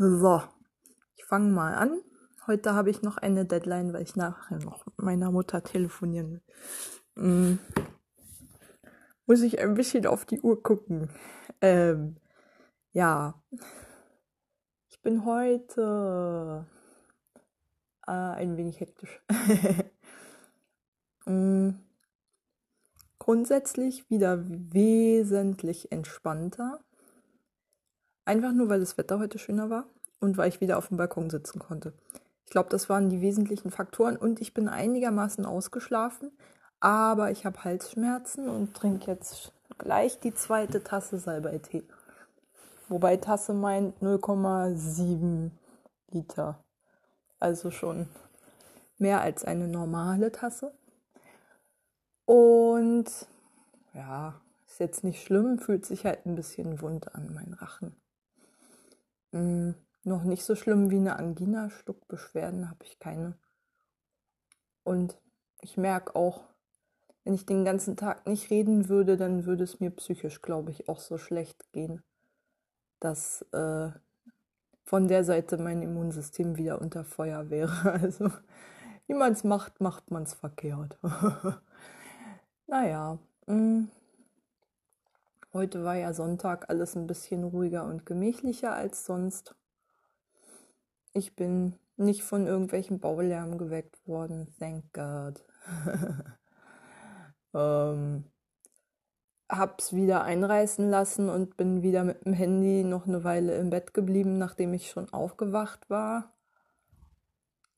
So, ich fange mal an. Heute habe ich noch eine Deadline, weil ich nachher noch mit meiner Mutter telefonieren will. Hm. Muss ich ein bisschen auf die Uhr gucken. Ähm, ja. Ich bin heute äh, ein wenig hektisch. hm. Grundsätzlich wieder wesentlich entspannter. Einfach nur, weil das Wetter heute schöner war und weil ich wieder auf dem Balkon sitzen konnte. Ich glaube, das waren die wesentlichen Faktoren und ich bin einigermaßen ausgeschlafen, aber ich habe Halsschmerzen und trinke jetzt gleich die zweite Tasse Salbei-Tee. Wobei Tasse meint 0,7 Liter. Also schon mehr als eine normale Tasse. Und ja, ist jetzt nicht schlimm, fühlt sich halt ein bisschen wund an, mein Rachen. Hm, noch nicht so schlimm wie eine Angina. Schluckbeschwerden habe ich keine. Und ich merke auch, wenn ich den ganzen Tag nicht reden würde, dann würde es mir psychisch, glaube ich, auch so schlecht gehen, dass äh, von der Seite mein Immunsystem wieder unter Feuer wäre. Also, wie man es macht, macht man es verkehrt. naja, mh. Heute war ja Sonntag alles ein bisschen ruhiger und gemächlicher als sonst. Ich bin nicht von irgendwelchem Baulärm geweckt worden, thank God. ähm, hab's wieder einreißen lassen und bin wieder mit dem Handy noch eine Weile im Bett geblieben, nachdem ich schon aufgewacht war.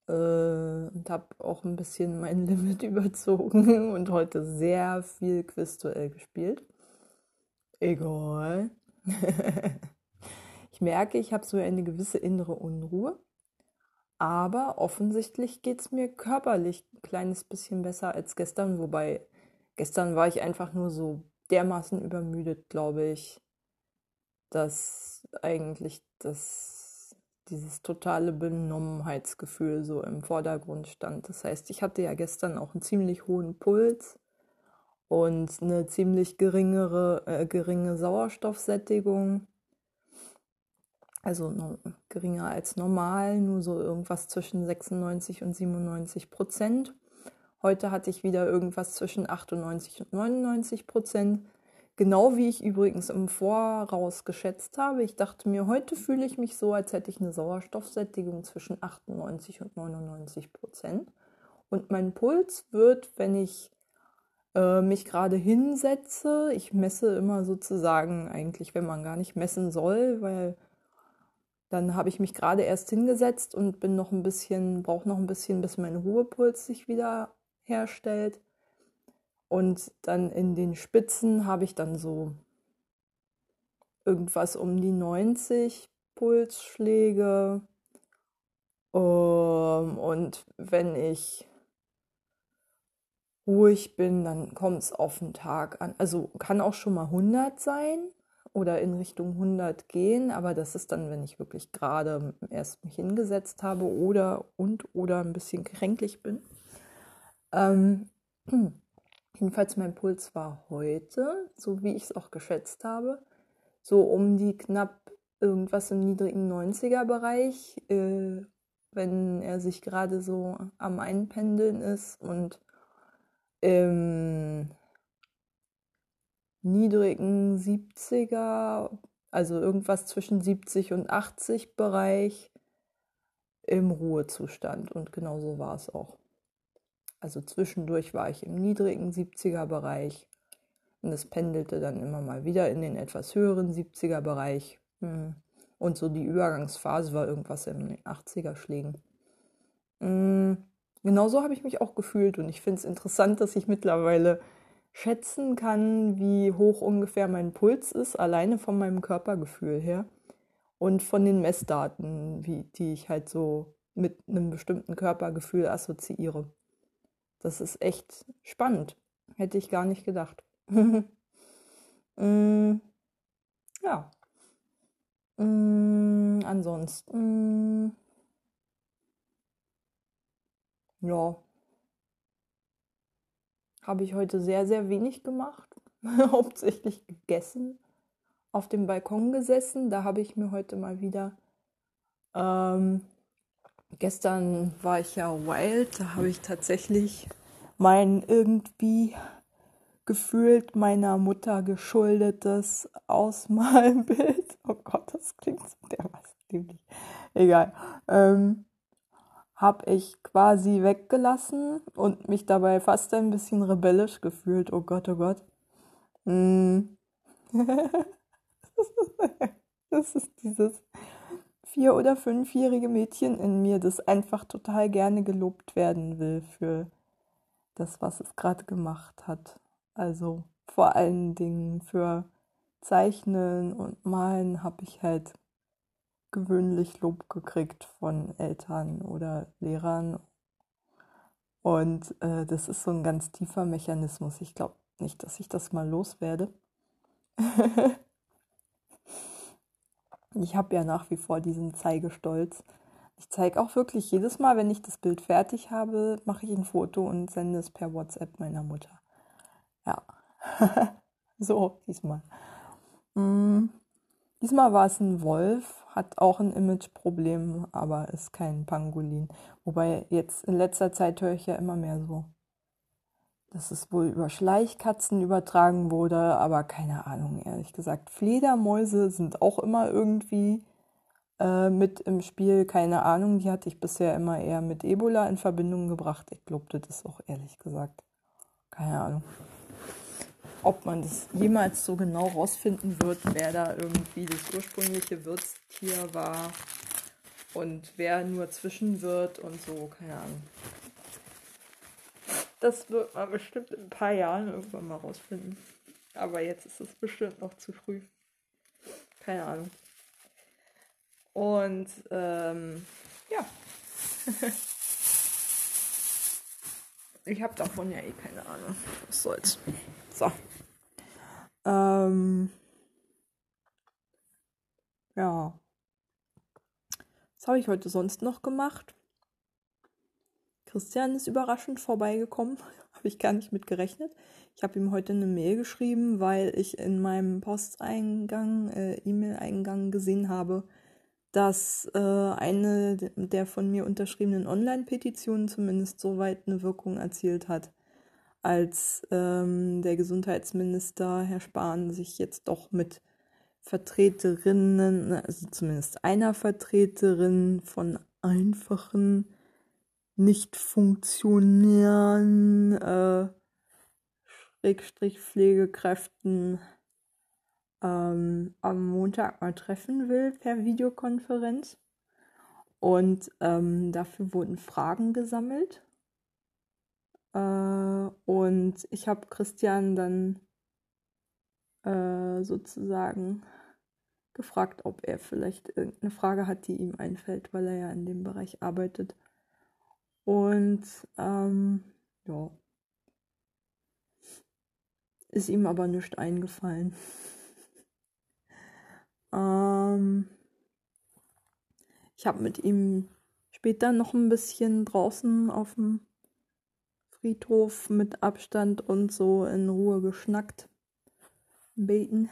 Äh, und hab auch ein bisschen mein Limit überzogen und heute sehr viel Quizduell gespielt. Egal. ich merke, ich habe so eine gewisse innere Unruhe. Aber offensichtlich geht es mir körperlich ein kleines bisschen besser als gestern. Wobei gestern war ich einfach nur so dermaßen übermüdet, glaube ich, dass eigentlich das, dieses totale Benommenheitsgefühl so im Vordergrund stand. Das heißt, ich hatte ja gestern auch einen ziemlich hohen Puls und eine ziemlich geringere, äh, geringe Sauerstoffsättigung. Also geringer als normal, nur so irgendwas zwischen 96 und 97 Prozent. Heute hatte ich wieder irgendwas zwischen 98 und 99 Prozent. Genau wie ich übrigens im Voraus geschätzt habe. Ich dachte mir, heute fühle ich mich so, als hätte ich eine Sauerstoffsättigung zwischen 98 und 99 Prozent. Und mein Puls wird, wenn ich äh, mich gerade hinsetze. Ich messe immer sozusagen eigentlich, wenn man gar nicht messen soll, weil dann habe ich mich gerade erst hingesetzt und bin noch ein bisschen, brauche noch ein bisschen, bis mein Ruhepuls sich wieder herstellt. Und dann in den Spitzen habe ich dann so irgendwas um die 90 Pulsschläge. Ähm, und wenn ich ruhig bin, dann kommt es auf den Tag an. Also kann auch schon mal 100 sein oder in Richtung 100 gehen, aber das ist dann, wenn ich wirklich gerade erst mich hingesetzt habe oder und oder ein bisschen kränklich bin. Ähm, jedenfalls mein Puls war heute, so wie ich es auch geschätzt habe, so um die knapp irgendwas im niedrigen 90er Bereich, äh, wenn er sich gerade so am Einpendeln ist und im niedrigen 70er, also irgendwas zwischen 70 und 80 Bereich im Ruhezustand. Und genau so war es auch. Also zwischendurch war ich im niedrigen 70er Bereich und es pendelte dann immer mal wieder in den etwas höheren 70er Bereich. Hm. Und so die Übergangsphase war irgendwas in den 80er Schlägen. Genauso habe ich mich auch gefühlt und ich finde es interessant, dass ich mittlerweile schätzen kann, wie hoch ungefähr mein Puls ist, alleine von meinem Körpergefühl her und von den Messdaten, wie, die ich halt so mit einem bestimmten Körpergefühl assoziiere. Das ist echt spannend. Hätte ich gar nicht gedacht. mm, ja. Mm, ansonsten ja, habe ich heute sehr, sehr wenig gemacht. Hauptsächlich gegessen, auf dem Balkon gesessen. Da habe ich mir heute mal wieder Ähm, gestern war ich ja wild, da habe ich tatsächlich mein irgendwie gefühlt meiner Mutter geschuldetes Ausmalbild. Oh Gott, das klingt so dermaßen dämlich. Egal. Ähm, habe ich quasi weggelassen und mich dabei fast ein bisschen rebellisch gefühlt. Oh Gott, oh Gott. Mm. das ist dieses vier- oder fünfjährige Mädchen in mir, das einfach total gerne gelobt werden will für das, was es gerade gemacht hat. Also vor allen Dingen für Zeichnen und Malen habe ich halt gewöhnlich Lob gekriegt von Eltern oder Lehrern. Und äh, das ist so ein ganz tiefer Mechanismus. Ich glaube nicht, dass ich das mal loswerde. ich habe ja nach wie vor diesen Zeigestolz. Ich zeige auch wirklich jedes Mal, wenn ich das Bild fertig habe, mache ich ein Foto und sende es per WhatsApp meiner Mutter. Ja, so diesmal. Mm. Diesmal war es ein Wolf, hat auch ein Imageproblem, aber ist kein Pangolin. Wobei jetzt in letzter Zeit höre ich ja immer mehr so, dass es wohl über Schleichkatzen übertragen wurde, aber keine Ahnung, ehrlich gesagt. Fledermäuse sind auch immer irgendwie äh, mit im Spiel, keine Ahnung. Die hatte ich bisher immer eher mit Ebola in Verbindung gebracht. Ich glaube, das auch ehrlich gesagt. Keine Ahnung ob man das jemals so genau rausfinden wird, wer da irgendwie das ursprüngliche Wirtstier war und wer nur zwischen wird und so, keine Ahnung. Das wird man bestimmt in ein paar Jahren irgendwann mal rausfinden. Aber jetzt ist es bestimmt noch zu früh. Keine Ahnung. Und ähm, ja. ich habe davon ja eh keine Ahnung. Was soll's. So. Ähm, ja. Was habe ich heute sonst noch gemacht? Christian ist überraschend vorbeigekommen. habe ich gar nicht mit gerechnet. Ich habe ihm heute eine Mail geschrieben, weil ich in meinem Posteingang, äh, E-Mail-Eingang gesehen habe, dass äh, eine der von mir unterschriebenen Online-Petitionen zumindest so weit eine Wirkung erzielt hat als ähm, der Gesundheitsminister Herr Spahn sich jetzt doch mit Vertreterinnen, also zumindest einer Vertreterin von einfachen, nicht funktionären äh, Schrägstrich Pflegekräften ähm, am Montag mal treffen will per Videokonferenz. Und ähm, dafür wurden Fragen gesammelt. Äh, und ich habe Christian dann äh, sozusagen gefragt, ob er vielleicht irgendeine Frage hat, die ihm einfällt, weil er ja in dem Bereich arbeitet. Und ähm, ja, ist ihm aber nicht eingefallen. ähm, ich habe mit ihm später noch ein bisschen draußen auf dem Friedhof mit Abstand und so in Ruhe geschnackt. Beten.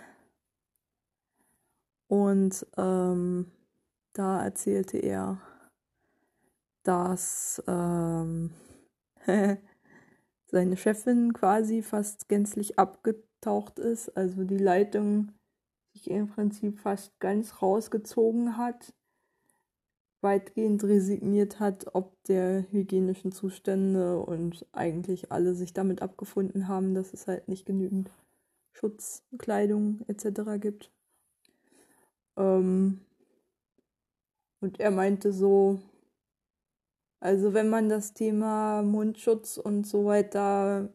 Und ähm, da erzählte er, dass ähm, seine Chefin quasi fast gänzlich abgetaucht ist, also die Leitung sich im Prinzip fast ganz rausgezogen hat weitgehend resigniert hat, ob der hygienischen Zustände und eigentlich alle sich damit abgefunden haben, dass es halt nicht genügend Schutzkleidung etc. gibt. Ähm und er meinte so, also wenn man das Thema Mundschutz und so weiter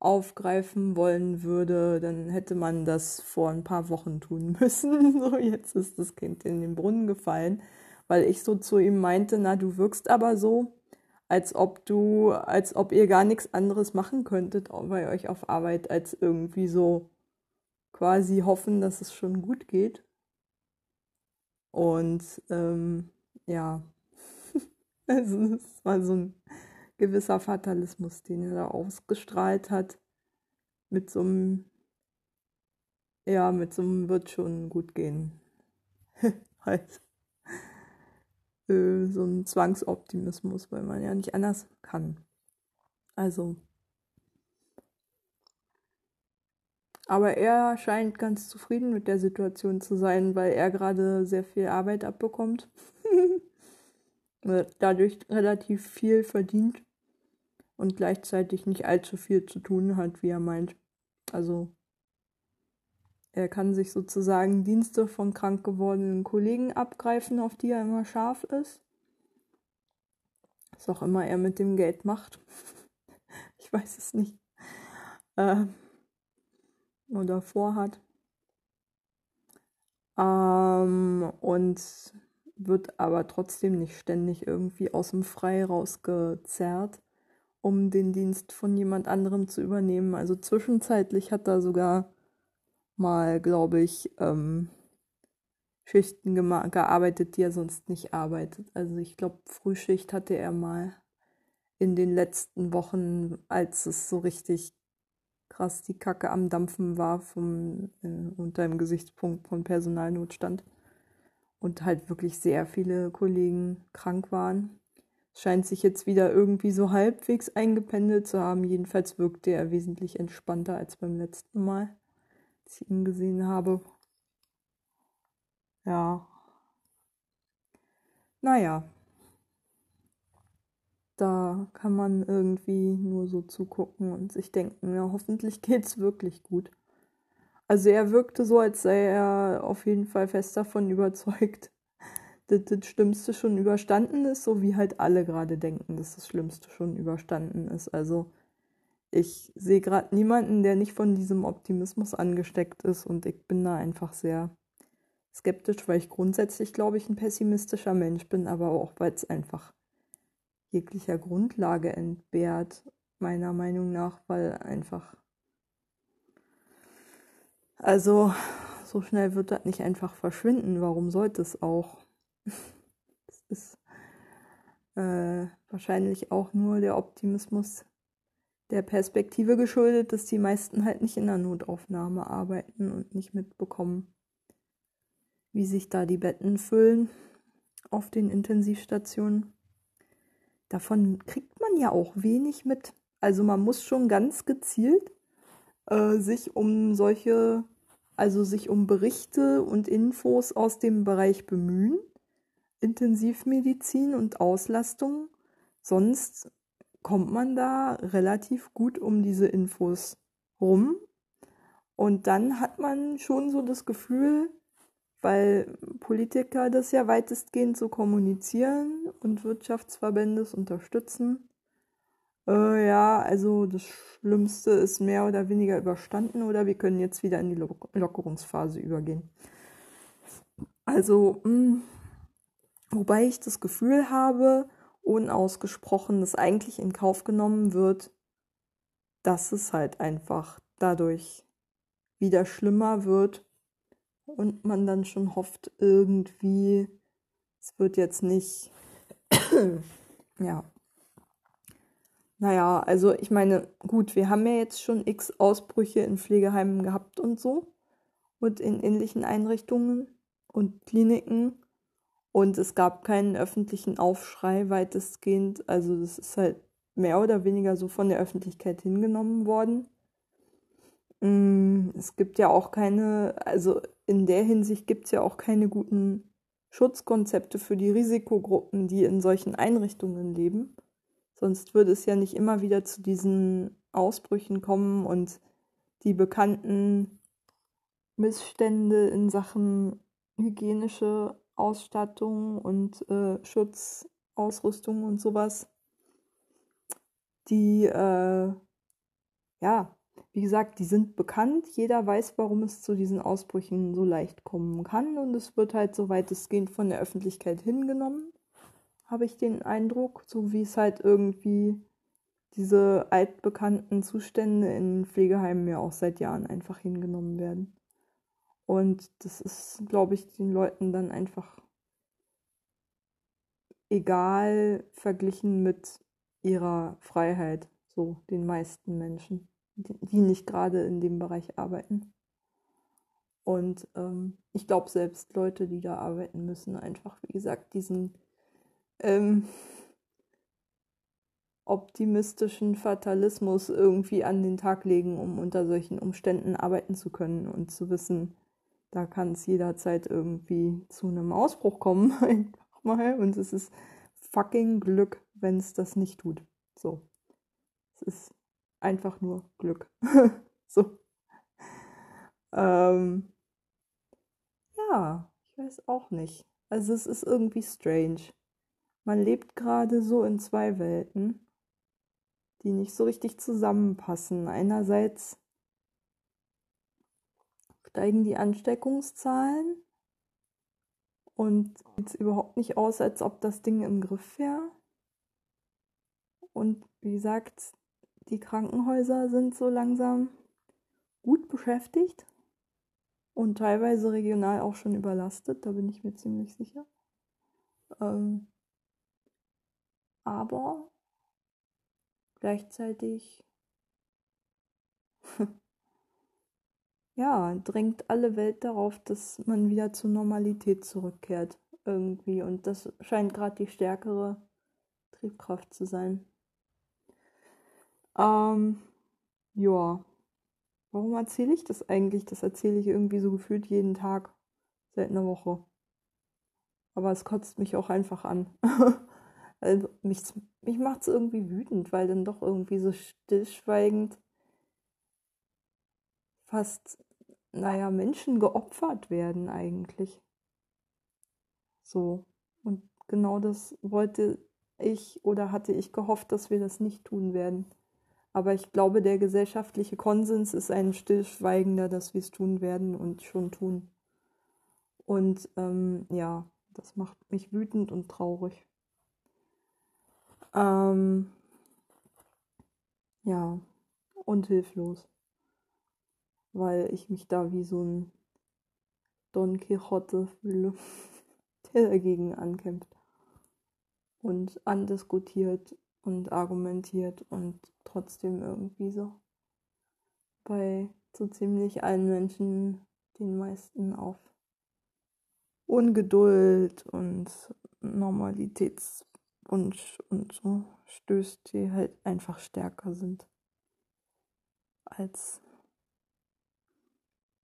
aufgreifen wollen würde, dann hätte man das vor ein paar Wochen tun müssen. So, jetzt ist das Kind in den Brunnen gefallen weil ich so zu ihm meinte, na, du wirkst aber so, als ob du, als ob ihr gar nichts anderes machen könntet bei euch auf Arbeit, als irgendwie so quasi hoffen, dass es schon gut geht. Und ähm, ja, also es war so ein gewisser Fatalismus, den er da ausgestrahlt hat. Mit so einem, ja, mit so einem wird schon gut gehen. halt. Äh, so ein Zwangsoptimismus, weil man ja nicht anders kann. Also. Aber er scheint ganz zufrieden mit der Situation zu sein, weil er gerade sehr viel Arbeit abbekommt. Dadurch relativ viel verdient und gleichzeitig nicht allzu viel zu tun hat, wie er meint. Also er kann sich sozusagen Dienste von krank gewordenen Kollegen abgreifen, auf die er immer scharf ist. Was auch immer er mit dem Geld macht. ich weiß es nicht. Äh, oder vorhat. Ähm, und wird aber trotzdem nicht ständig irgendwie aus dem Frei rausgezerrt um den Dienst von jemand anderem zu übernehmen. Also zwischenzeitlich hat er sogar mal, glaube ich, ähm, Schichten gearbeitet, die er sonst nicht arbeitet. Also ich glaube, Frühschicht hatte er mal in den letzten Wochen, als es so richtig krass die Kacke am Dampfen war vom, äh, unter dem Gesichtspunkt von Personalnotstand und halt wirklich sehr viele Kollegen krank waren scheint sich jetzt wieder irgendwie so halbwegs eingependelt zu haben. Jedenfalls wirkte er wesentlich entspannter als beim letzten Mal, als ich ihn gesehen habe. Ja. Naja. Da kann man irgendwie nur so zugucken und sich denken, ja, hoffentlich geht's wirklich gut. Also er wirkte so, als sei er auf jeden Fall fest davon überzeugt, das, das Schlimmste schon überstanden ist, so wie halt alle gerade denken, dass das Schlimmste schon überstanden ist. Also ich sehe gerade niemanden, der nicht von diesem Optimismus angesteckt ist und ich bin da einfach sehr skeptisch, weil ich grundsätzlich, glaube ich, ein pessimistischer Mensch bin, aber auch, weil es einfach jeglicher Grundlage entbehrt, meiner Meinung nach, weil einfach. Also, so schnell wird das nicht einfach verschwinden. Warum sollte es auch? Das ist äh, wahrscheinlich auch nur der Optimismus der Perspektive geschuldet, dass die meisten halt nicht in der Notaufnahme arbeiten und nicht mitbekommen, wie sich da die Betten füllen auf den Intensivstationen. Davon kriegt man ja auch wenig mit. Also man muss schon ganz gezielt äh, sich um solche, also sich um Berichte und Infos aus dem Bereich bemühen. Intensivmedizin und Auslastung. Sonst kommt man da relativ gut um diese Infos rum. Und dann hat man schon so das Gefühl, weil Politiker das ja weitestgehend so kommunizieren und Wirtschaftsverbände es unterstützen. Äh, ja, also das Schlimmste ist mehr oder weniger überstanden oder wir können jetzt wieder in die Lockerungsphase übergehen. Also, mh, hm, Wobei ich das Gefühl habe, unausgesprochen, dass eigentlich in Kauf genommen wird, dass es halt einfach dadurch wieder schlimmer wird und man dann schon hofft, irgendwie, es wird jetzt nicht, ja. Naja, also ich meine, gut, wir haben ja jetzt schon x Ausbrüche in Pflegeheimen gehabt und so und in ähnlichen Einrichtungen und Kliniken. Und es gab keinen öffentlichen Aufschrei weitestgehend. Also das ist halt mehr oder weniger so von der Öffentlichkeit hingenommen worden. Mm, es gibt ja auch keine, also in der Hinsicht gibt es ja auch keine guten Schutzkonzepte für die Risikogruppen, die in solchen Einrichtungen leben. Sonst würde es ja nicht immer wieder zu diesen Ausbrüchen kommen und die bekannten Missstände in Sachen hygienische Ausstattung und äh, Schutzausrüstung und sowas, die, äh, ja, wie gesagt, die sind bekannt. Jeder weiß, warum es zu diesen Ausbrüchen so leicht kommen kann und es wird halt so weitestgehend von der Öffentlichkeit hingenommen, habe ich den Eindruck, so wie es halt irgendwie diese altbekannten Zustände in Pflegeheimen ja auch seit Jahren einfach hingenommen werden. Und das ist, glaube ich, den Leuten dann einfach egal verglichen mit ihrer Freiheit, so den meisten Menschen, die nicht gerade in dem Bereich arbeiten. Und ähm, ich glaube, selbst Leute, die da arbeiten müssen, einfach, wie gesagt, diesen ähm, optimistischen Fatalismus irgendwie an den Tag legen, um unter solchen Umständen arbeiten zu können und zu wissen, da kann es jederzeit irgendwie zu einem Ausbruch kommen, einfach mal. Und es ist fucking Glück, wenn es das nicht tut. So. Es ist einfach nur Glück. so. Ähm, ja, ich weiß auch nicht. Also es ist irgendwie strange. Man lebt gerade so in zwei Welten, die nicht so richtig zusammenpassen. Einerseits steigen die Ansteckungszahlen und sieht überhaupt nicht aus, als ob das Ding im Griff wäre. Und wie gesagt, die Krankenhäuser sind so langsam gut beschäftigt und teilweise regional auch schon überlastet, da bin ich mir ziemlich sicher. Ähm, aber gleichzeitig ja, drängt alle Welt darauf, dass man wieder zur Normalität zurückkehrt irgendwie und das scheint gerade die stärkere Triebkraft zu sein. Ähm, ja. Warum erzähle ich das eigentlich? Das erzähle ich irgendwie so gefühlt jeden Tag seit einer Woche. Aber es kotzt mich auch einfach an. also mich mich macht es irgendwie wütend, weil dann doch irgendwie so stillschweigend fast, naja, Menschen geopfert werden eigentlich. So. Und genau das wollte ich oder hatte ich gehofft, dass wir das nicht tun werden. Aber ich glaube, der gesellschaftliche Konsens ist ein stillschweigender, dass wir es tun werden und schon tun. Und ähm, ja, das macht mich wütend und traurig. Ähm, ja, und hilflos. Weil ich mich da wie so ein Don Quixote fühle, der dagegen ankämpft und andiskutiert und argumentiert und trotzdem irgendwie so. Bei so ziemlich allen Menschen den meisten auf Ungeduld und Normalitätswunsch und so stößt, die halt einfach stärker sind als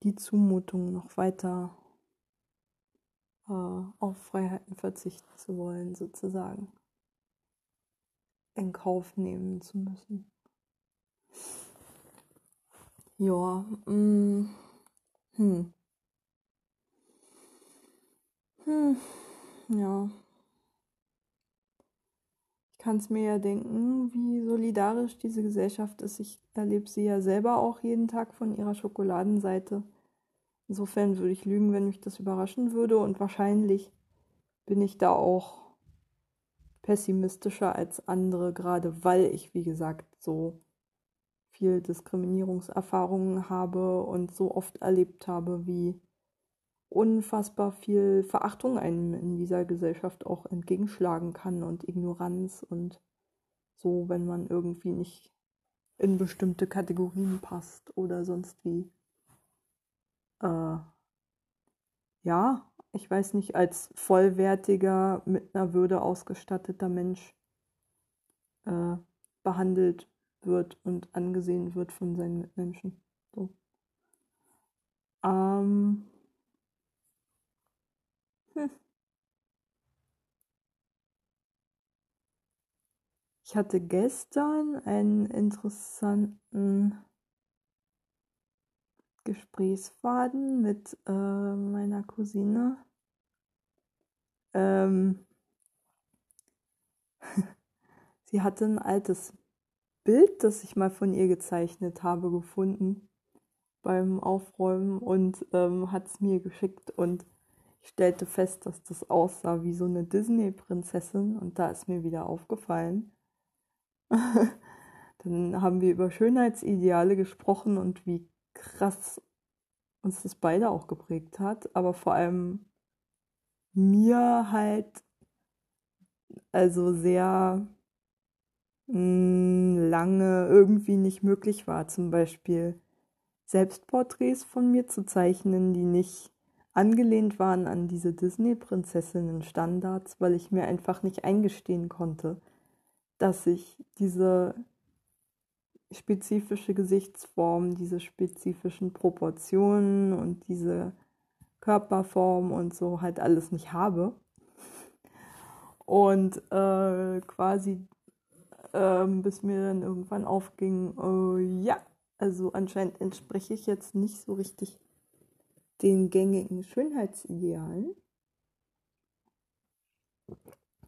die Zumutung noch weiter äh, auf Freiheiten verzichten zu wollen, sozusagen in Kauf nehmen zu müssen. Ja, mm, hm. Hm, ja. Ich kann es mir ja denken, wie solidarisch diese Gesellschaft ist. Ich erlebe sie ja selber auch jeden Tag von ihrer Schokoladenseite. Insofern würde ich lügen, wenn mich das überraschen würde. Und wahrscheinlich bin ich da auch pessimistischer als andere, gerade weil ich, wie gesagt, so viel Diskriminierungserfahrungen habe und so oft erlebt habe, wie unfassbar viel Verachtung einem in dieser Gesellschaft auch entgegenschlagen kann und Ignoranz und so, wenn man irgendwie nicht in bestimmte Kategorien passt oder sonst wie. Äh, ja, ich weiß nicht, als vollwertiger, mit einer Würde ausgestatteter Mensch äh, behandelt wird und angesehen wird von seinen Mitmenschen. So. Ähm. Hm. Ich hatte gestern einen interessanten Gesprächsfaden mit äh, meiner Cousine. Ähm, sie hatte ein altes Bild, das ich mal von ihr gezeichnet habe, gefunden beim Aufräumen und ähm, hat es mir geschickt und ich stellte fest, dass das aussah wie so eine Disney-Prinzessin und da ist mir wieder aufgefallen. Dann haben wir über Schönheitsideale gesprochen und wie krass uns das beide auch geprägt hat, aber vor allem mir halt also sehr mh, hm, lange irgendwie nicht möglich war, zum Beispiel Selbstporträts von mir zu zeichnen, die nicht angelehnt waren an diese Disney-Prinzessinnen-Standards, weil ich mir einfach nicht eingestehen konnte, dass ich diese spezifische Gesichtsform, diese spezifischen Proportionen und diese Körperform und so halt alles nicht habe. Und äh, quasi äh, bis mir dann irgendwann aufging, äh, ja, also anscheinend entspreche ich jetzt nicht so richtig den gängigen Schönheitsidealen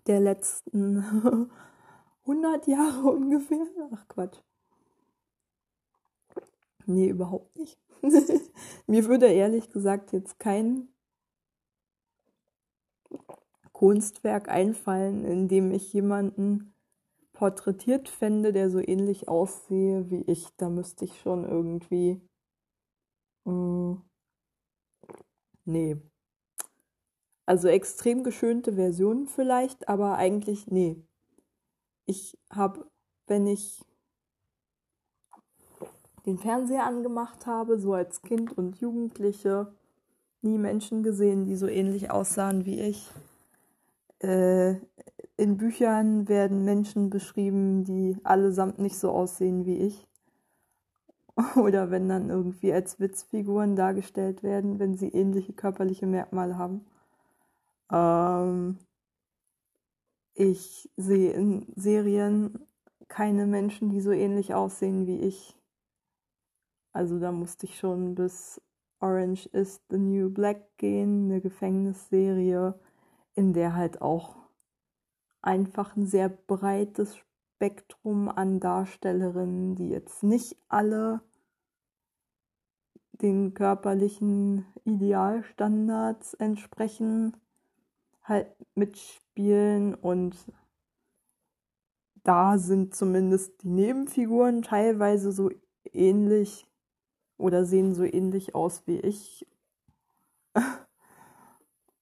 der letzten 100 Jahre ungefähr. Ach Quatsch. Nee, überhaupt nicht. Mir würde ehrlich gesagt jetzt kein Kunstwerk einfallen, in dem ich jemanden porträtiert fände, der so ähnlich aussehe wie ich. Da müsste ich schon irgendwie. Mh, hm, nee. Also extrem geschönte Versionen vielleicht, aber eigentlich nee. Ich habe, wenn ich den Fernseher angemacht habe, so als Kind und Jugendliche, nie Menschen gesehen, die so ähnlich aussahen wie ich. Äh, in Büchern werden Menschen beschrieben, die allesamt nicht so aussehen wie ich. Oder wenn dann irgendwie als Witzfiguren dargestellt werden, wenn sie ähnliche körperliche Merkmale haben. Ähm, ich sehe in Serien keine Menschen, die so ähnlich aussehen wie ich. Also da musste ich schon bis Orange is the New Black gehen, eine Gefängnisserie, in der halt auch einfach ein sehr breites Spektrum an Darstellerinnen, die jetzt nicht alle den körperlichen Idealstandards entsprechen, halt mitspielen und da sind zumindest die Nebenfiguren teilweise so ähnlich oder sehen so ähnlich aus wie ich.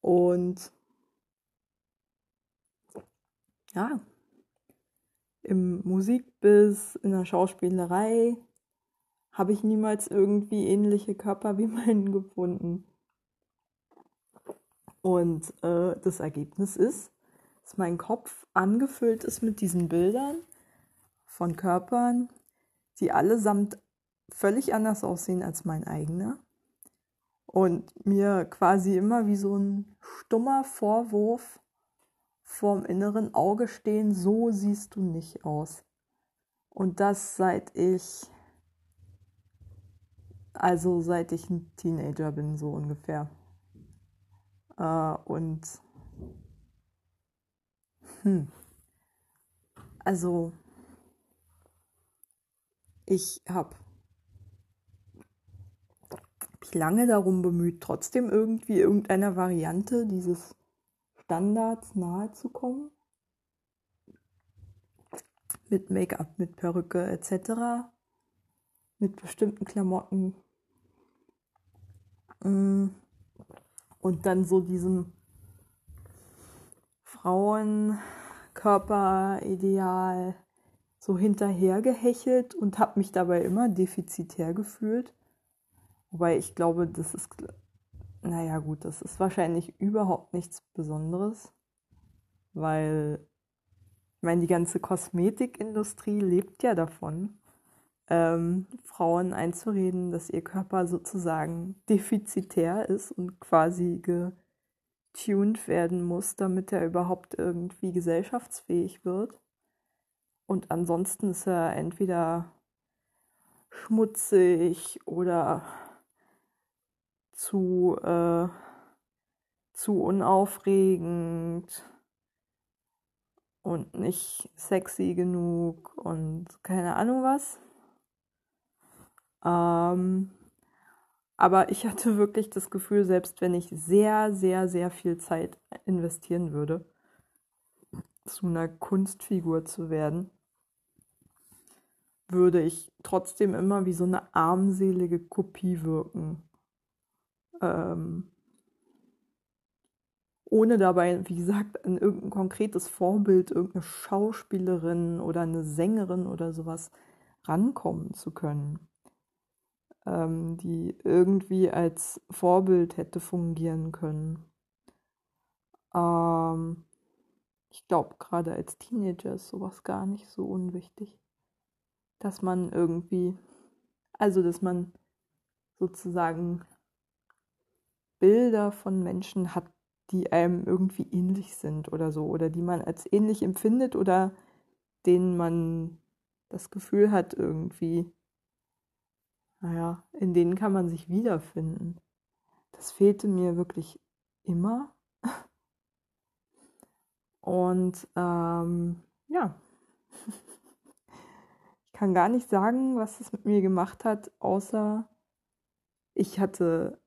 Und ja, im Musikbiss, in der Schauspielerei habe ich niemals irgendwie ähnliche Körper wie meinen gefunden. Und äh, das Ergebnis ist, dass mein Kopf angefüllt ist mit diesen Bildern von Körpern, die allesamt völlig anders aussehen als mein eigener. Und mir quasi immer wie so ein stummer Vorwurf vorm inneren Auge stehen, so siehst du nicht aus. Und das seit ich, also seit ich ein Teenager bin, so ungefähr. Äh, und, hm, also, ich habe mich lange darum bemüht, trotzdem irgendwie irgendeiner Variante dieses Standards nahezukommen. Mit Make-up, mit Perücke etc. Mit bestimmten Klamotten. Mm. Und dann so diesem Frauenkörperideal so hinterhergehechelt und habe mich dabei immer defizitär gefühlt. Wobei ich glaube, das ist naja, gut, das ist wahrscheinlich überhaupt nichts Besonderes, weil, ich meine, die ganze Kosmetikindustrie lebt ja davon, ähm, Frauen einzureden, dass ihr Körper sozusagen defizitär ist und quasi getuned werden muss, damit er überhaupt irgendwie gesellschaftsfähig wird. Und ansonsten ist er entweder schmutzig oder zu, äh, zu unaufregend und nicht sexy genug und keine Ahnung was. Ähm, aber ich hatte wirklich das Gefühl, selbst wenn ich sehr, sehr, sehr viel Zeit investieren würde, zu einer Kunstfigur zu werden, würde ich trotzdem immer wie so eine armselige Kopie wirken ähm, ohne dabei, wie gesagt, an irgendein konkretes Vorbild, irgendeine Schauspielerin oder eine Sängerin oder sowas rankommen zu können. ähm, die irgendwie als Vorbild hätte fungieren können. Ähm, ich glaube, gerade als Teenager ist sowas gar nicht so unwichtig, dass man irgendwie, also dass man sozusagen Bilder von Menschen hat, die einem irgendwie ähnlich sind oder so, oder die man als ähnlich empfindet oder denen man das Gefühl hat, irgendwie, naja, in denen kann man sich wiederfinden. Das fehlte mir wirklich immer. Und ähm, ja, ich kann gar nicht sagen, was es mit mir gemacht hat, außer ich hatte,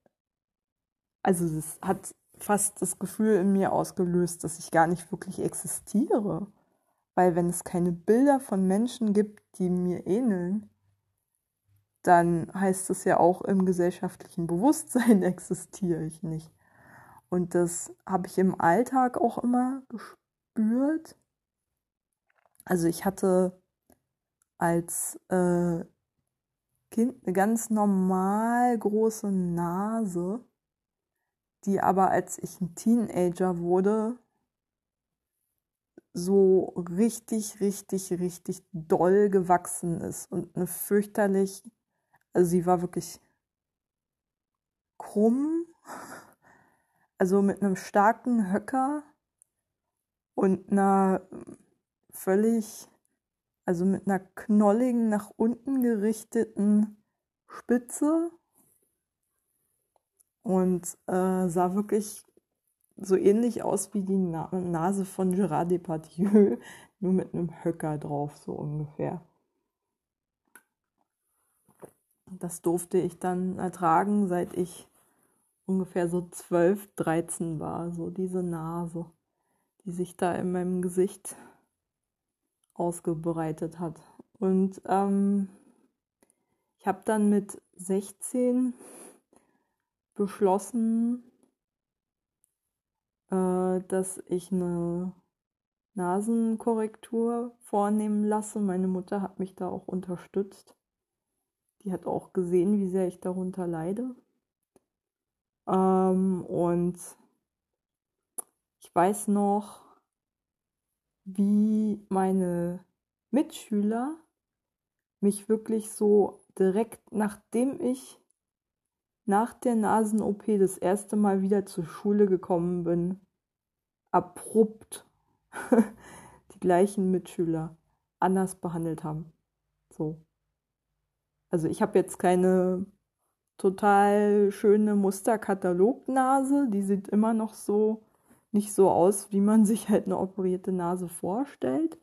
also es hat fast das Gefühl in mir ausgelöst, dass ich gar nicht wirklich existiere. Weil wenn es keine Bilder von Menschen gibt, die mir ähneln, dann heißt es ja auch im gesellschaftlichen Bewusstsein existiere ich nicht. Und das habe ich im Alltag auch immer gespürt. Also ich hatte als äh, Kind eine ganz normal große Nase, die aber als ich ein Teenager wurde, so richtig, richtig, richtig doll gewachsen ist und eine fürchterlich, also sie war wirklich krumm, also mit einem starken Höcker und einer völlig, also mit einer knolligen, nach unten gerichteten Spitze und äh, sah wirklich so ähnlich aus wie die Na Nase von Gérard Depardieu, nur mit einem Höcker drauf, so ungefähr. Das durfte ich dann ertragen, seit ich ungefähr so 12, 13 war, so diese Nase, die sich da in meinem Gesicht ausgebreitet hat. Und ähm, ich habe dann mit 16 beschlossen, äh, dass ich eine Nasenkorrektur vornehmen lasse. Meine Mutter hat mich da auch unterstützt. Die hat auch gesehen, wie sehr ich darunter leide. Ähm, und ich weiß noch, wie meine Mitschüler mich wirklich so direkt nachdem ich nach der Nasen-OP das erste Mal wieder zur Schule gekommen bin, abrupt die gleichen Mitschüler anders behandelt haben. So. Also ich habe jetzt keine total schöne Musterkatalognase, die sieht immer noch so nicht so aus, wie man sich halt eine operierte Nase vorstellt.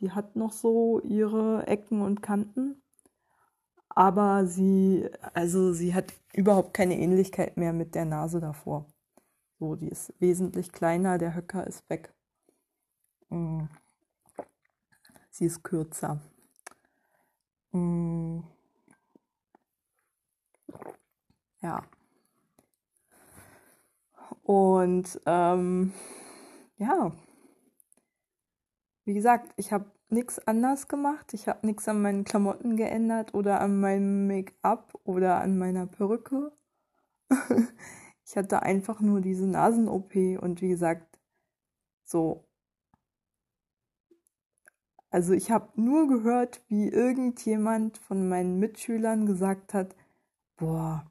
Die hat noch so ihre Ecken und Kanten aber sie, also sie hat überhaupt keine Ähnlichkeit mehr mit der Nase davor. So, die ist wesentlich kleiner, der Höcker ist weg. Mm. Sie ist kürzer. Mm. Ja. Und ähm, ja, wie gesagt, ich habe nichts anders gemacht. Ich habe nichts an meinen Klamotten geändert oder an meinem Make-up oder an meiner Perücke. ich hatte einfach nur diese Nasen-OP und wie gesagt, so. Also ich habe nur gehört, wie irgendjemand von meinen Mitschülern gesagt hat, boah,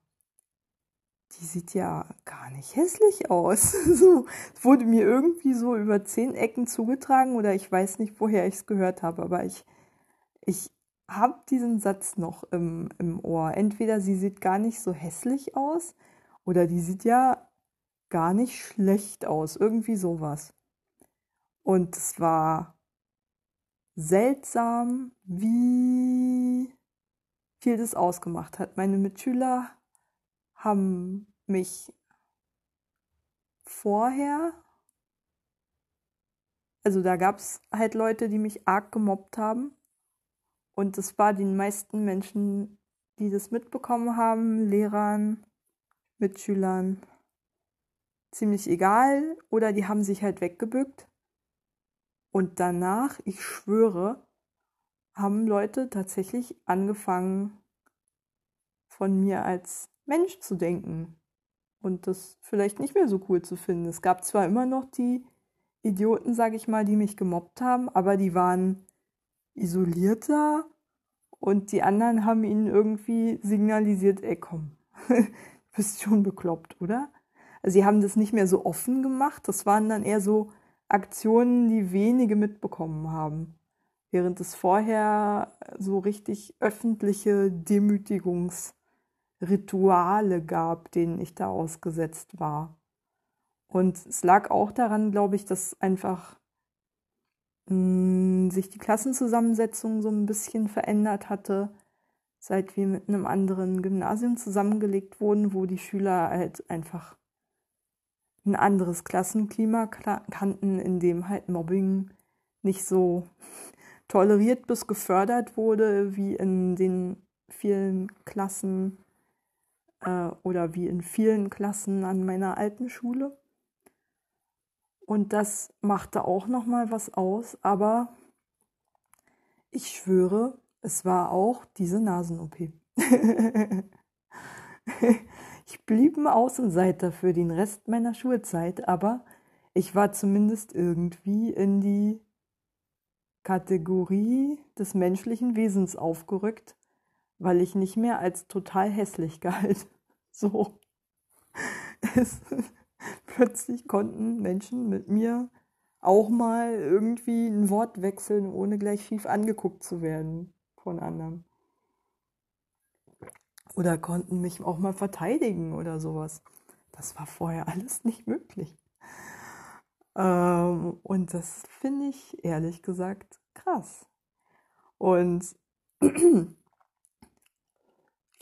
die sieht ja gar nicht hässlich aus. so wurde mir irgendwie so über zehn Ecken zugetragen oder ich weiß nicht, woher ich es gehört habe, aber ich, ich habe diesen Satz noch im, im Ohr. Entweder sie sieht gar nicht so hässlich aus oder die sieht ja gar nicht schlecht aus. Irgendwie sowas. Und es war seltsam, wie viel das ausgemacht hat. Meine Mitschüler haben mich vorher, also da gab es halt Leute, die mich arg gemobbt haben. Und das war den meisten Menschen, die das mitbekommen haben, Lehrern, Mitschülern, ziemlich egal. Oder die haben sich halt weggebückt. Und danach, ich schwöre, haben Leute tatsächlich angefangen, von mir als Mensch zu denken und das vielleicht nicht mehr so cool zu finden. Es gab zwar immer noch die Idioten, sag ich mal, die mich gemobbt haben, aber die waren isolierter und die anderen haben ihnen irgendwie signalisiert, ey komm, du bist schon bekloppt, oder? Also sie haben das nicht mehr so offen gemacht, das waren dann eher so Aktionen, die wenige mitbekommen haben. Während es vorher so richtig öffentliche Demütigungsrituale gab, denen ich da ausgesetzt war. Und es lag auch daran, glaube ich, dass einfach mh, hm, sich die Klassenzusammensetzung so ein bisschen verändert hatte, seit wir mit einem anderen Gymnasium zusammengelegt wurden, wo die Schüler halt einfach ein anderes Klassenklima kannten, in dem halt Mobbing nicht so toleriert bis gefördert wurde wie in den vielen Klassen äh, oder wie in vielen Klassen an meiner alten Schule. Und das machte auch noch mal was aus, aber ich schwöre, es war auch diese Nasen-OP. ich blieb ein Außenseiter für den Rest meiner Schulzeit, aber ich war zumindest irgendwie in die Kategorie des menschlichen Wesens aufgerückt, weil ich nicht mehr als total hässlich galt. So. Es, plötzlich konnten Menschen mit mir auch mal irgendwie ein Wort wechseln, ohne gleich schief angeguckt zu werden von anderen. Oder konnten mich auch mal verteidigen oder sowas. Das war vorher alles nicht möglich. Ähm, und das finde ich ehrlich gesagt krass. Und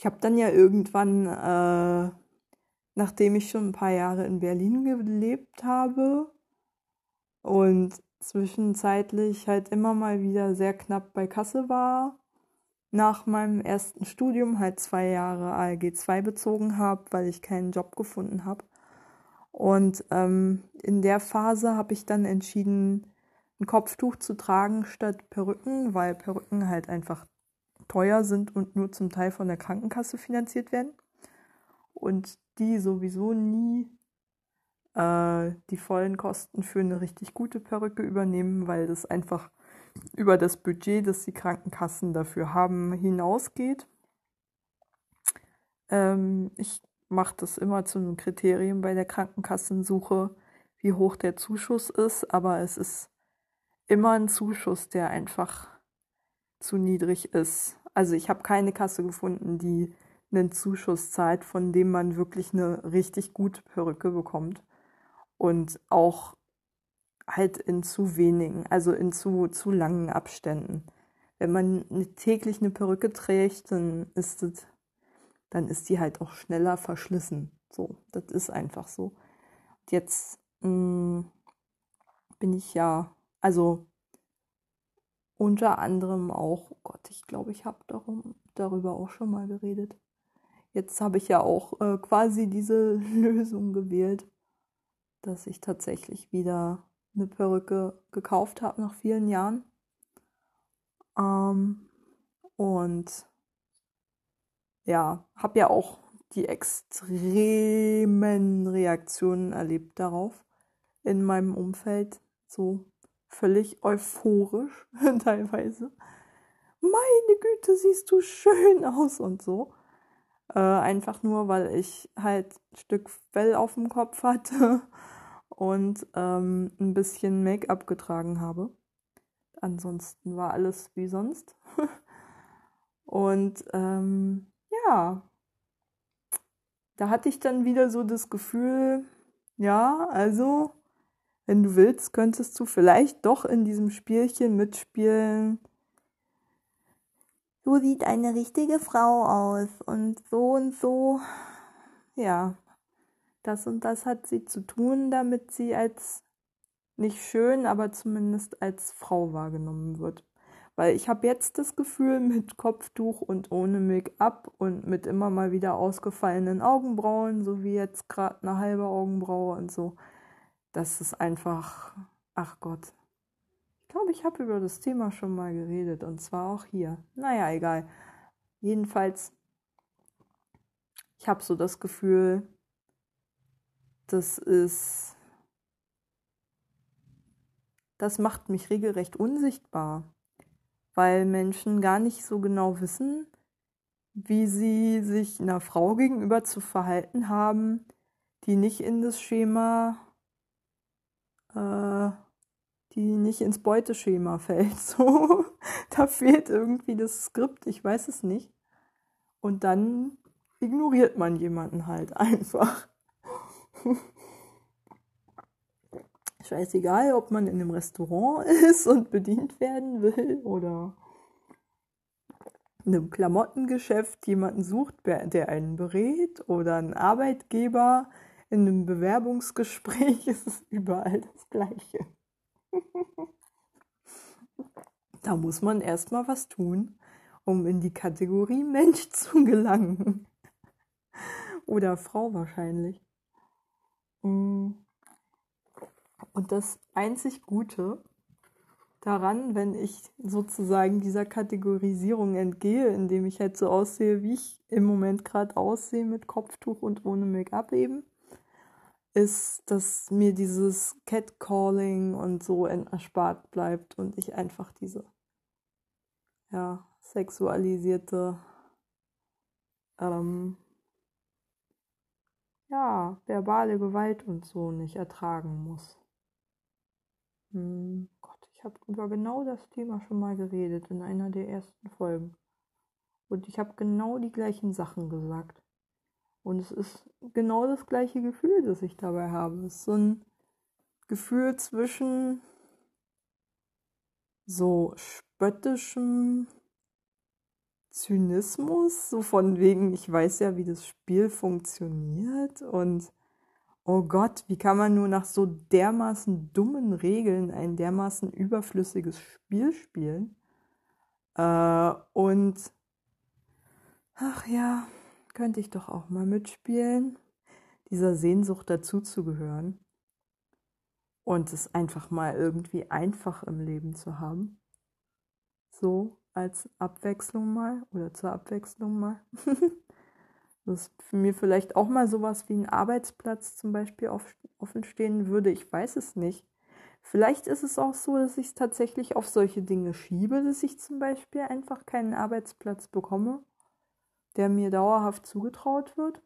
ich habe dann ja irgendwann äh, nachdem ich schon ein paar Jahre in Berlin gelebt habe und zwischenzeitlich halt immer mal wieder sehr knapp bei Kasse war, nach meinem ersten Studium halt zwei Jahre ALG 2 bezogen habe, weil ich keinen Job gefunden habe. Und ähm, in der Phase habe ich dann entschieden, ein Kopftuch zu tragen statt Perücken, weil Perücken halt einfach teuer sind und nur zum Teil von der Krankenkasse finanziert werden und die sowieso nie äh, die vollen Kosten für eine richtig gute Perücke übernehmen, weil das einfach über das Budget, das die Krankenkassen dafür haben, hinausgeht. Ähm, ich mache das immer zu einem Kriterium bei der Krankenkassensuche, wie hoch der Zuschuss ist, aber es ist immer ein Zuschuss, der einfach zu niedrig ist. Also ich habe keine Kasse gefunden, die einen Zuschuss zahlt, von dem man wirklich eine richtig gute Perücke bekommt. Und auch halt in zu wenigen, also in zu, zu langen Abständen. Wenn man täglich eine Perücke trägt, dann ist es, dann ist die halt auch schneller verschlissen. So, das ist einfach so. Und jetzt mh, mm, bin ich ja, also unter anderem auch, oh Gott, ich glaube, ich habe darüber auch schon mal geredet. Jetzt habe ich ja auch äh, quasi diese Lösung gewählt, dass ich tatsächlich wieder eine Perücke gekauft habe nach vielen Jahren. Ähm, und ja, habe ja auch die extremen Reaktionen erlebt darauf in meinem Umfeld. So völlig euphorisch teilweise. Meine Güte, siehst du schön aus und so. Äh, einfach nur, weil ich halt ein Stück Fell auf dem Kopf hatte und ähm, ein bisschen Make-up getragen habe. Ansonsten war alles wie sonst. und ähm, ja, da hatte ich dann wieder so das Gefühl, ja, also, wenn du willst, könntest du vielleicht doch in diesem Spielchen mitspielen so sieht eine richtige Frau aus und so und so, ja, das und das hat sie zu tun, damit sie als nicht schön, aber zumindest als Frau wahrgenommen wird. Weil ich habe jetzt das Gefühl, mit Kopftuch und ohne Make-up und mit immer mal wieder ausgefallenen Augenbrauen, so wie jetzt gerade eine halbe Augenbraue und so, das ist einfach, ach Gott, glaube, ich habe über das Thema schon mal geredet und zwar auch hier. Naja, egal. Jedenfalls ich habe so das Gefühl, das ist, das macht mich regelrecht unsichtbar, weil Menschen gar nicht so genau wissen, wie sie sich einer Frau gegenüber zu verhalten haben, die nicht in das Schema, äh, die nicht ins Beuteschema fällt. So, da fehlt irgendwie das Skript, ich weiß es nicht. Und dann ignoriert man jemanden halt einfach. Scheißegal, ob man in einem Restaurant ist und bedient werden will oder in einem Klamottengeschäft jemanden sucht, der einen berät oder ein Arbeitgeber in einem Bewerbungsgespräch ist es überall das Gleiche. da muss man erstmal was tun, um in die Kategorie Mensch zu gelangen. Oder Frau wahrscheinlich. Mm. Und das einzig Gute daran, wenn ich sozusagen dieser Kategorisierung entgehe, indem ich halt so aussehe, wie ich im Moment gerade aussehe, mit Kopftuch und ohne Make-up eben, ist, dass mir dieses Catcalling und so erspart bleibt und ich einfach diese ja, sexualisierte ähm, ja, verbale Gewalt und so nicht ertragen muss. Hm, Gott, ich habe über genau das Thema schon mal geredet in einer der ersten Folgen. Und ich habe genau die gleichen Sachen gesagt. Und es ist genau das gleiche Gefühl, das ich dabei habe. Es ist so ein Gefühl zwischen so spöttischem Zynismus, so von wegen, ich weiß ja, wie das Spiel funktioniert und oh Gott, wie kann man nur nach so dermaßen dummen Regeln ein dermaßen überflüssiges Spiel spielen? Äh, und ach ja, könnte ich doch auch mal mitspielen, dieser Sehnsucht dazuzugehören und es einfach mal irgendwie einfach im Leben zu haben. So als Abwechslung mal oder zur Abwechslung mal. dass für mir vielleicht auch mal sowas wie ein Arbeitsplatz zum Beispiel offen stehen würde. Ich weiß es nicht. Vielleicht ist es auch so, dass ich es tatsächlich auf solche Dinge schiebe, dass ich zum Beispiel einfach keinen Arbeitsplatz bekomme, der mir dauerhaft zugetraut wird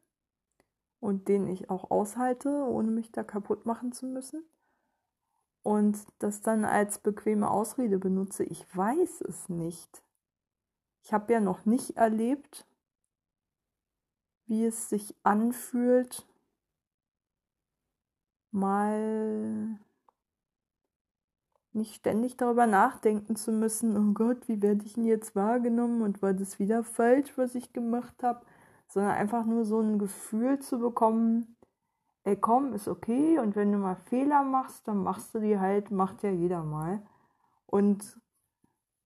und den ich auch aushalte, ohne mich da kaputt machen zu müssen. Und das dann als bequeme Ausrede benutze. Ich weiß es nicht. Ich habe ja noch nicht erlebt, wie es sich anfühlt, mal nicht ständig darüber nachdenken zu müssen, oh Gott, wie werde ich denn jetzt wahrgenommen und war das wieder falsch, was ich gemacht habe, sondern einfach nur so ein Gefühl zu bekommen, ey komm, ist okay und wenn du mal Fehler machst, dann machst du die halt, macht ja jeder mal und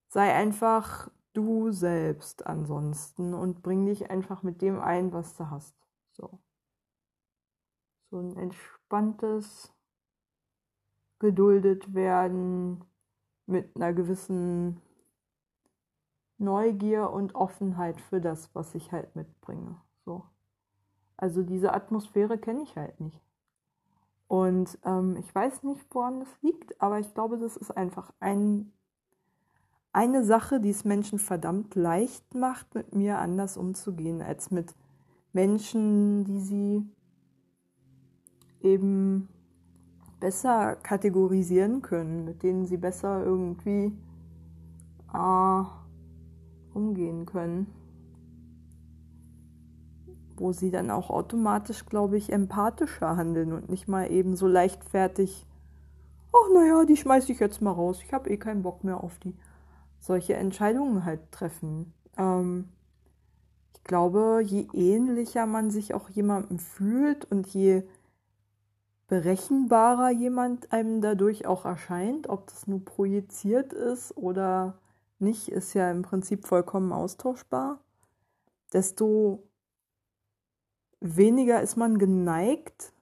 sei einfach du selbst ansonsten und bring dich einfach mit dem ein, was du hast. So. So ein entspanntes geduldet werden mit einer gewissen Neugier und Offenheit für das, was ich halt mitbringe. So. Also diese Atmosphäre kenne ich halt nicht. Und ähm, ich weiß nicht, woran das liegt, aber ich glaube, das ist einfach ein eine Sache, die es Menschen verdammt leicht macht, mit mir anders umzugehen, als mit Menschen, die sie eben besser kategorisieren können, mit denen sie besser irgendwie äh, umgehen können. Wo sie dann auch automatisch, glaube ich, empathischer handeln und nicht mal eben so leichtfertig, ach naja, die schmeiße ich jetzt mal raus, ich habe eh keinen Bock mehr auf die solche Entscheidungen halt treffen. Ähm, ich glaube, je ähnlicher man sich auch jemandem fühlt und je berechenbarer jemand einem dadurch auch erscheint, ob das nur projiziert ist oder nicht, ist ja im Prinzip vollkommen austauschbar, desto weniger ist man geneigt,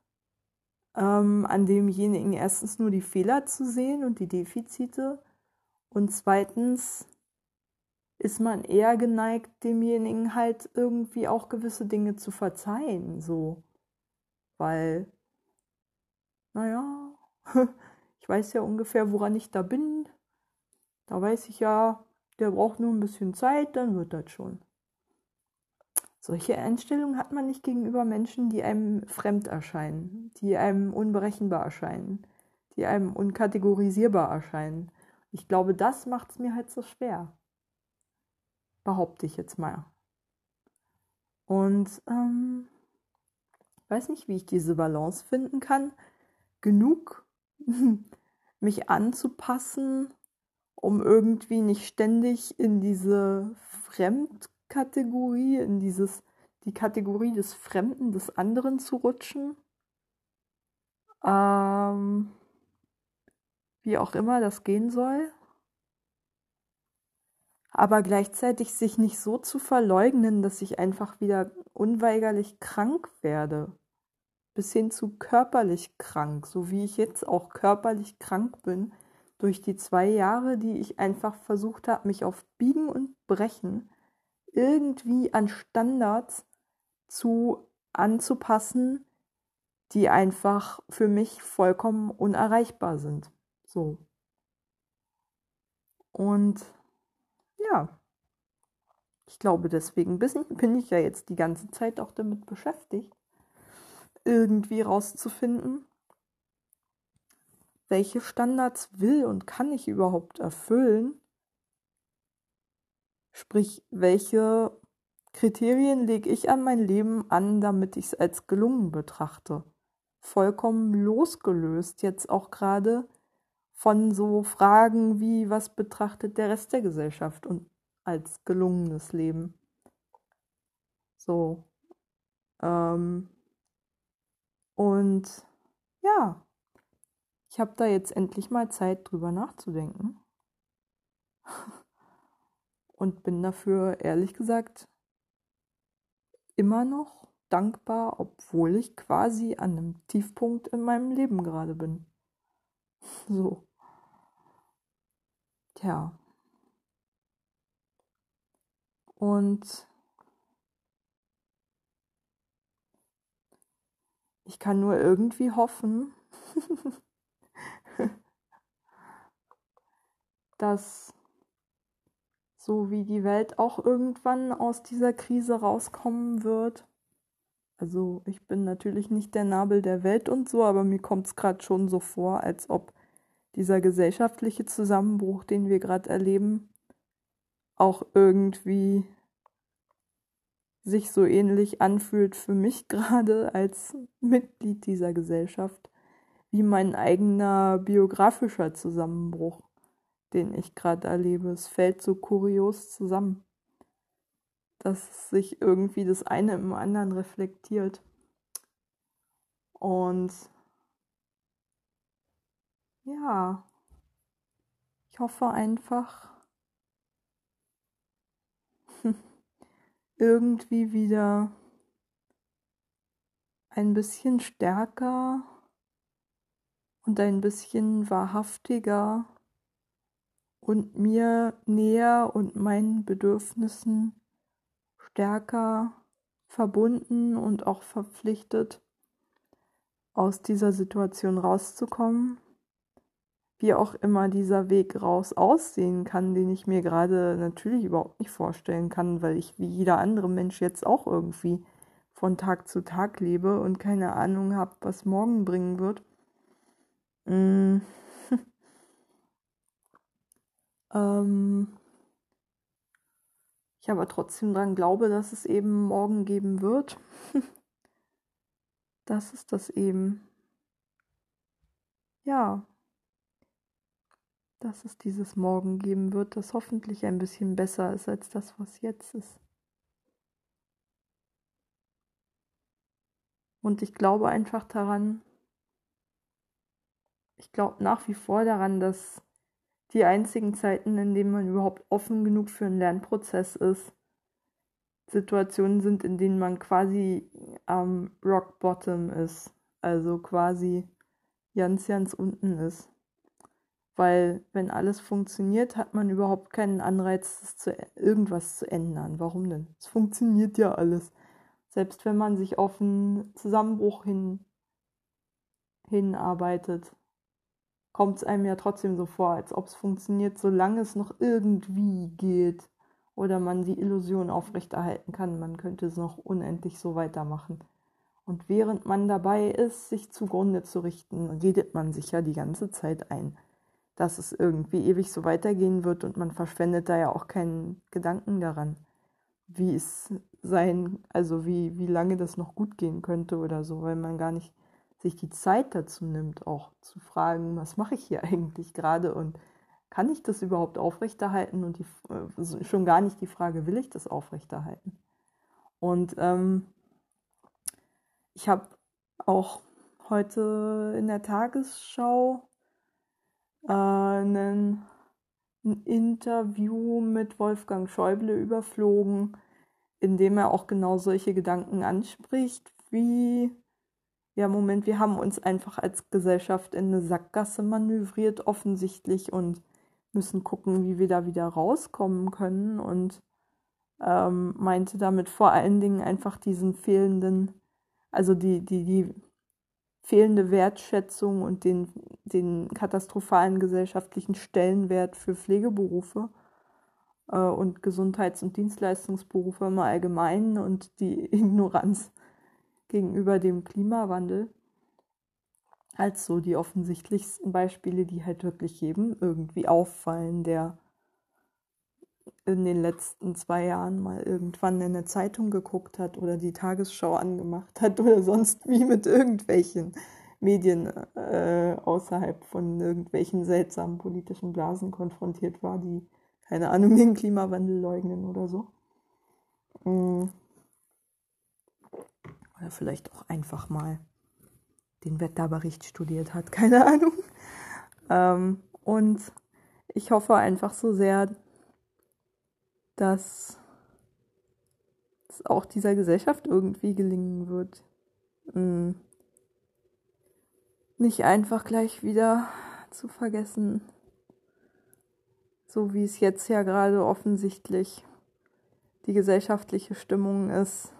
ähm, an demjenigen erstens nur die Fehler zu sehen und die Defizite und zweitens ist man eher geneigt, demjenigen halt irgendwie auch gewisse Dinge zu verzeihen, so. Weil, naja, ich weiß ja ungefähr, woran ich da bin. Da weiß ich ja, der braucht nur ein bisschen Zeit, dann wird das schon. Solche Einstellungen hat man nicht gegenüber Menschen, die einem fremd erscheinen, die einem unberechenbar erscheinen, die einem unkategorisierbar erscheinen. Ich glaube, das macht es mir halt so schwer. Behaupte ich jetzt mal. Und ähm, weiß nicht, wie ich diese Balance finden kann. Genug mich anzupassen, um irgendwie nicht ständig in diese Fremdkategorie, in dieses, die Kategorie des Fremden, des anderen zu rutschen. Ähm, wie auch immer das gehen soll. Aber gleichzeitig sich nicht so zu verleugnen, dass ich einfach wieder unweigerlich krank werde. Bis hin zu körperlich krank, so wie ich jetzt auch körperlich krank bin, durch die zwei Jahre, die ich einfach versucht habe, mich auf Biegen und Brechen irgendwie an Standards zu anzupassen, die einfach für mich vollkommen unerreichbar sind. So. Und ja, ich glaube, deswegen bin ich ja jetzt die ganze Zeit auch damit beschäftigt, irgendwie rauszufinden, welche Standards will und kann ich überhaupt erfüllen. Sprich, welche Kriterien lege ich an mein Leben an, damit ich es als gelungen betrachte. Vollkommen losgelöst jetzt auch gerade von so Fragen wie, was betrachtet der Rest der Gesellschaft und als gelungenes Leben. So. Ähm, und ja, ich habe da jetzt endlich mal Zeit drüber nachzudenken. Und bin dafür, ehrlich gesagt, immer noch dankbar, obwohl ich quasi an einem Tiefpunkt in meinem Leben gerade bin. So. Tja. Und ich kann nur irgendwie hoffen, dass so wie die Welt auch irgendwann aus dieser Krise rauskommen wird. Also ich bin natürlich nicht der Nabel der Welt und so, aber mir kommt es gerade schon so vor, als ob dieser gesellschaftliche Zusammenbruch, den wir gerade erleben, auch irgendwie sich so ähnlich anfühlt für mich gerade als Mitglied dieser Gesellschaft, wie mein eigener biografischer Zusammenbruch, den ich gerade erlebe. Es fällt so kurios zusammen, dass sich irgendwie das eine im anderen reflektiert. Und ja, ich hoffe einfach irgendwie wieder ein bisschen stärker und ein bisschen wahrhaftiger und mir näher und meinen Bedürfnissen stärker verbunden und auch verpflichtet aus dieser Situation rauszukommen wie auch immer dieser Weg raus aussehen kann, den ich mir gerade natürlich überhaupt nicht vorstellen kann, weil ich wie jeder andere Mensch jetzt auch irgendwie von Tag zu Tag lebe und keine Ahnung habe, was morgen bringen wird. Mm. ähm ich aber trotzdem daran glaube, dass es eben morgen geben wird. das ist das eben. Ja dass es dieses Morgen geben wird, das hoffentlich ein bisschen besser ist als das, was jetzt ist. Und ich glaube einfach daran, ich glaube nach wie vor daran, dass die einzigen Zeiten, in denen man überhaupt offen genug für einen Lernprozess ist, Situationen sind, in denen man quasi am Rock Bottom ist, also quasi ganz, ganz unten ist Weil wenn alles funktioniert, hat man überhaupt keinen Anreiz, zu, irgendwas zu ändern. Warum denn? Es funktioniert ja alles. Selbst wenn man sich auf einen Zusammenbruch hin, hinarbeitet, kommt es einem ja trotzdem so vor, als ob es funktioniert, solange es noch irgendwie geht. Oder man die Illusion aufrechterhalten kann, man könnte es noch unendlich so weitermachen. Und während man dabei ist, sich zugrunde zu richten, redet man sich ja die ganze Zeit ein dass es irgendwie ewig so weitergehen wird und man verschwendet da ja auch keinen Gedanken daran, wie es sein, also wie, wie lange das noch gut gehen könnte oder so, weil man gar nicht sich die Zeit dazu nimmt, auch zu fragen, was mache ich hier eigentlich gerade und kann ich das überhaupt aufrechterhalten und die, äh, schon gar nicht die Frage, will ich das aufrechterhalten? Und ähm, ich habe auch heute in der Tagesschau äh, ein Interview mit Wolfgang Schäuble überflogen, in dem er auch genau solche Gedanken anspricht, wie, ja, Moment, wir haben uns einfach als Gesellschaft in eine Sackgasse manövriert, offensichtlich, und müssen gucken, wie wir da wieder rauskommen können und ähm, meinte damit vor allen Dingen einfach diesen fehlenden, also die, die, die fehlende Wertschätzung und den, den katastrophalen gesellschaftlichen Stellenwert für Pflegeberufe äh, und Gesundheits- und Dienstleistungsberufe im Allgemeinen und die Ignoranz gegenüber dem Klimawandel als so die offensichtlichsten Beispiele, die halt wirklich jedem irgendwie auffallen, der in den letzten zwei Jahren mal irgendwann in eine Zeitung geguckt hat oder die Tagesschau angemacht hat oder sonst wie mit irgendwelchen Medien äh, außerhalb von irgendwelchen seltsamen politischen Blasen konfrontiert war, die, keine Ahnung, den Klimawandel leugnen oder so. Mm. Oder vielleicht auch einfach mal den Wetterbericht studiert hat, keine Ahnung. Ähm, und ich hoffe einfach so sehr, dass es auch dieser Gesellschaft irgendwie gelingen wird. Hm. Nicht einfach gleich wieder zu vergessen, so wie es jetzt ja gerade offensichtlich die gesellschaftliche Stimmung ist,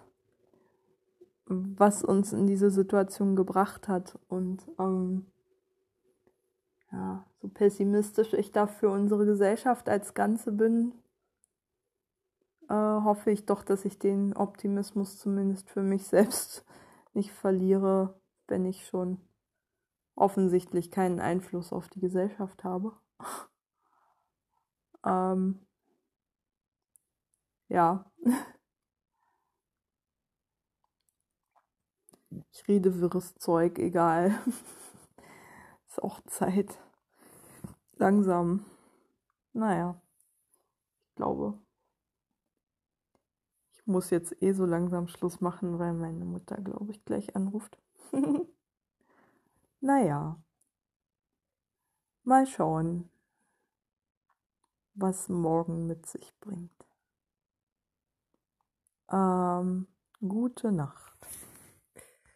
was uns in diese Situation gebracht hat. Und ähm, ja, so pessimistisch ich da für unsere Gesellschaft als Ganze bin, äh, hoffe ich doch, dass ich den Optimismus zumindest für mich selbst nicht verliere, wenn ich schon offensichtlich keinen Einfluss auf die Gesellschaft habe. ähm, ja. Ich rede wirres Zeug, egal. Ist auch Zeit. Langsam. Naja. Ich glaube, muss jetzt eh so langsam Schluss machen, weil meine Mutter, glaube ich, gleich anruft. naja. Mal schauen, was morgen mit sich bringt. Ähm, gute Nacht.